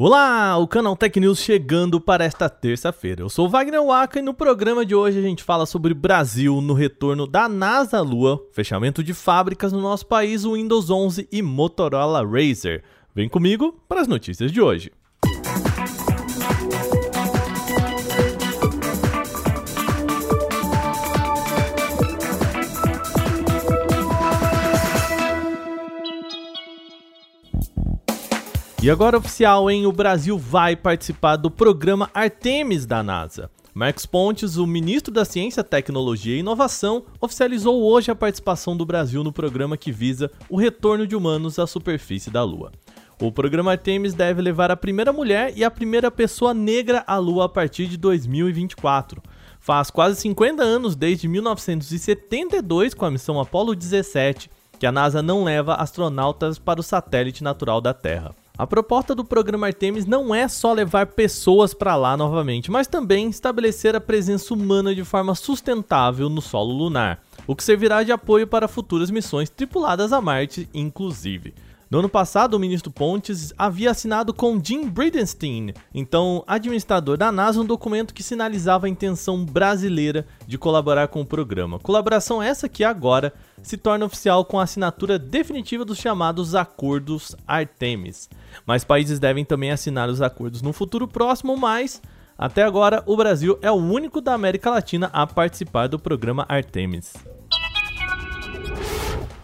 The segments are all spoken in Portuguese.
Olá, o canal Tech News chegando para esta terça-feira. Eu sou Wagner Waka e no programa de hoje a gente fala sobre Brasil no retorno da NASA à Lua, fechamento de fábricas no nosso país, o Windows 11 e Motorola Razer. Vem comigo para as notícias de hoje. E agora oficial, hein? O Brasil vai participar do programa Artemis da NASA. Marcos Pontes, o ministro da Ciência, Tecnologia e Inovação, oficializou hoje a participação do Brasil no programa que visa o retorno de humanos à superfície da Lua. O programa Artemis deve levar a primeira mulher e a primeira pessoa negra à Lua a partir de 2024. Faz quase 50 anos desde 1972, com a missão Apollo 17, que a NASA não leva astronautas para o satélite natural da Terra. A proposta do programa Artemis não é só levar pessoas para lá novamente, mas também estabelecer a presença humana de forma sustentável no solo lunar, o que servirá de apoio para futuras missões tripuladas a Marte, inclusive. No ano passado, o ministro Pontes havia assinado com Jim Bridenstine, então administrador da NASA, um documento que sinalizava a intenção brasileira de colaborar com o programa. Colaboração essa que agora se torna oficial com a assinatura definitiva dos chamados Acordos Artemis. Mais países devem também assinar os acordos no futuro próximo, mas até agora o Brasil é o único da América Latina a participar do programa Artemis.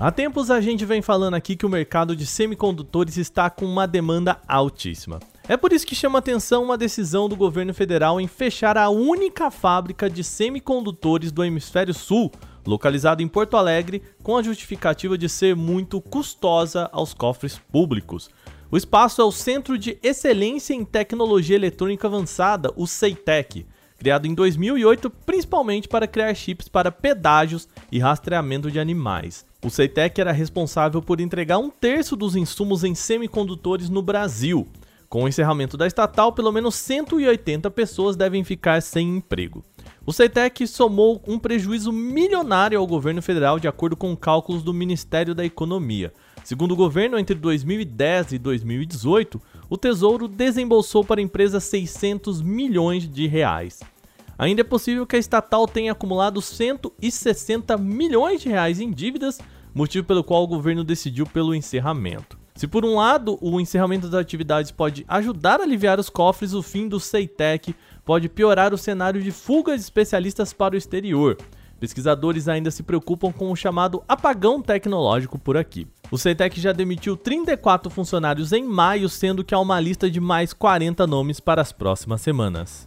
Há tempos a gente vem falando aqui que o mercado de semicondutores está com uma demanda altíssima. É por isso que chama atenção uma decisão do governo federal em fechar a única fábrica de semicondutores do hemisfério sul, localizada em Porto Alegre, com a justificativa de ser muito custosa aos cofres públicos. O espaço é o Centro de Excelência em Tecnologia Eletrônica Avançada, o CEITEC, criado em 2008 principalmente para criar chips para pedágios e rastreamento de animais. O Ceitec era responsável por entregar um terço dos insumos em semicondutores no Brasil. Com o encerramento da estatal, pelo menos 180 pessoas devem ficar sem emprego. O Ceitec somou um prejuízo milionário ao governo federal, de acordo com cálculos do Ministério da Economia. Segundo o governo, entre 2010 e 2018, o Tesouro desembolsou para a empresa 600 milhões de reais. Ainda é possível que a estatal tenha acumulado 160 milhões de reais em dívidas, motivo pelo qual o governo decidiu pelo encerramento. Se por um lado o encerramento das atividades pode ajudar a aliviar os cofres, o fim do CEITEC pode piorar o cenário de fuga de especialistas para o exterior. Pesquisadores ainda se preocupam com o chamado apagão tecnológico por aqui. O CETEC já demitiu 34 funcionários em maio, sendo que há uma lista de mais 40 nomes para as próximas semanas.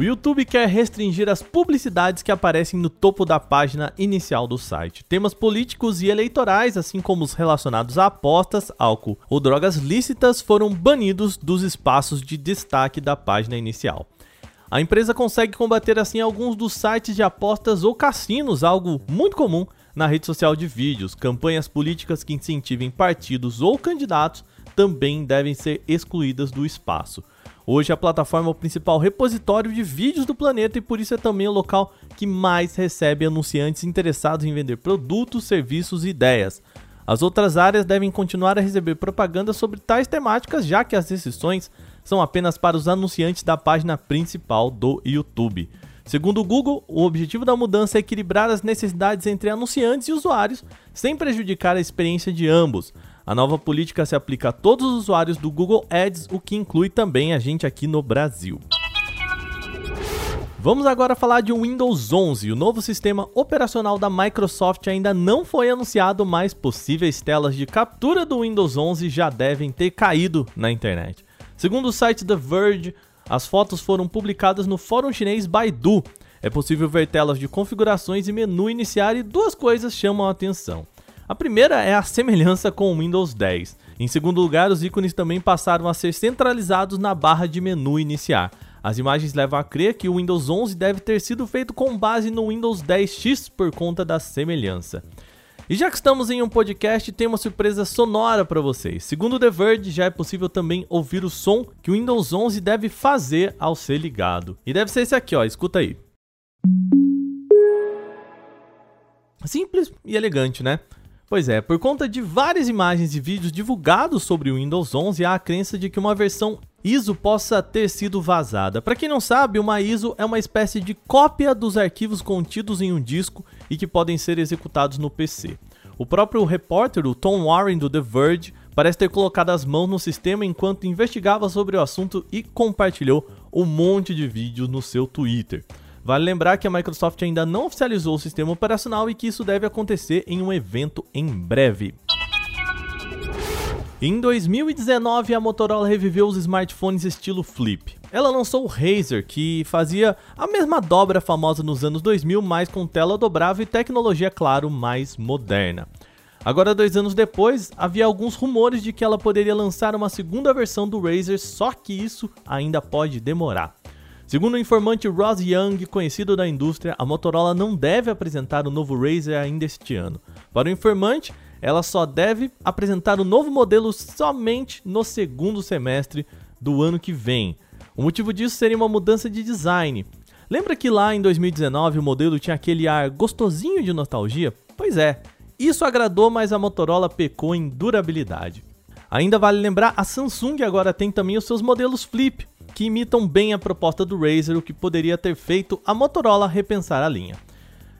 O YouTube quer restringir as publicidades que aparecem no topo da página inicial do site. Temas políticos e eleitorais, assim como os relacionados a apostas, álcool ou drogas lícitas, foram banidos dos espaços de destaque da página inicial. A empresa consegue combater assim alguns dos sites de apostas ou cassinos, algo muito comum na rede social de vídeos. Campanhas políticas que incentivem partidos ou candidatos também devem ser excluídas do espaço. Hoje a plataforma é o principal repositório de vídeos do planeta e por isso é também o local que mais recebe anunciantes interessados em vender produtos, serviços e ideias. As outras áreas devem continuar a receber propaganda sobre tais temáticas, já que as restrições são apenas para os anunciantes da página principal do YouTube. Segundo o Google, o objetivo da mudança é equilibrar as necessidades entre anunciantes e usuários, sem prejudicar a experiência de ambos. A nova política se aplica a todos os usuários do Google Ads, o que inclui também a gente aqui no Brasil. Vamos agora falar de Windows 11. O novo sistema operacional da Microsoft ainda não foi anunciado, mas possíveis telas de captura do Windows 11 já devem ter caído na internet. Segundo o site The Verge, as fotos foram publicadas no fórum chinês Baidu. É possível ver telas de configurações e menu iniciar e duas coisas chamam a atenção. A primeira é a semelhança com o Windows 10. Em segundo lugar, os ícones também passaram a ser centralizados na barra de menu iniciar. As imagens levam a crer que o Windows 11 deve ter sido feito com base no Windows 10X por conta da semelhança. E já que estamos em um podcast, tem uma surpresa sonora para vocês. Segundo The Verge, já é possível também ouvir o som que o Windows 11 deve fazer ao ser ligado. E deve ser esse aqui, ó, escuta aí. Simples e elegante, né? Pois é, por conta de várias imagens e vídeos divulgados sobre o Windows 11, há a crença de que uma versão ISO possa ter sido vazada. Para quem não sabe, uma ISO é uma espécie de cópia dos arquivos contidos em um disco e que podem ser executados no PC. O próprio repórter, o Tom Warren do The Verge, parece ter colocado as mãos no sistema enquanto investigava sobre o assunto e compartilhou um monte de vídeos no seu Twitter. Vale lembrar que a Microsoft ainda não oficializou o sistema operacional e que isso deve acontecer em um evento em breve. Em 2019, a Motorola reviveu os smartphones estilo flip. Ela lançou o Razer, que fazia a mesma dobra famosa nos anos 2000, mas com tela dobrável e tecnologia, claro, mais moderna. Agora, dois anos depois, havia alguns rumores de que ela poderia lançar uma segunda versão do Razer, só que isso ainda pode demorar. Segundo o informante Ross Young, conhecido da indústria, a Motorola não deve apresentar o novo Razer ainda este ano. Para o informante, ela só deve apresentar o novo modelo somente no segundo semestre do ano que vem. O motivo disso seria uma mudança de design. Lembra que lá em 2019 o modelo tinha aquele ar gostosinho de nostalgia? Pois é, isso agradou, mas a Motorola pecou em durabilidade. Ainda vale lembrar, a Samsung agora tem também os seus modelos Flip, que imitam bem a proposta do Razer, o que poderia ter feito a Motorola repensar a linha.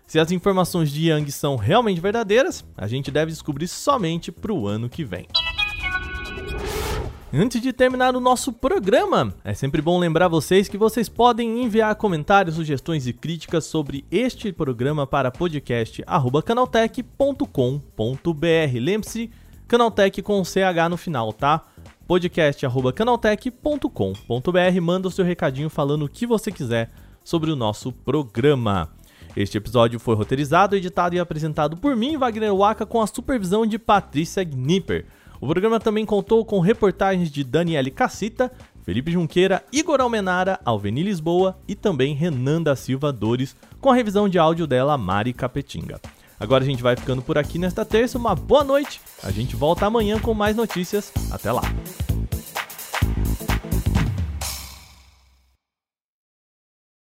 Se as informações de Yang são realmente verdadeiras, a gente deve descobrir somente para o ano que vem. Antes de terminar o nosso programa, é sempre bom lembrar vocês que vocês podem enviar comentários, sugestões e críticas sobre este programa para podcast@canaltech.com.br. Lembre-se, Canaltech com CH no final, tá? podcast@canaltech.com.br. Manda o seu recadinho falando o que você quiser sobre o nosso programa. Este episódio foi roteirizado, editado e apresentado por mim, Wagner Waka, com a supervisão de Patrícia Gnipper. O programa também contou com reportagens de Daniele Cassita, Felipe Junqueira, Igor Almenara, Alveni Lisboa e também Renan da Silva Dores, com a revisão de áudio dela, Mari Capetinga. Agora a gente vai ficando por aqui nesta terça. Uma boa noite. A gente volta amanhã com mais notícias. Até lá.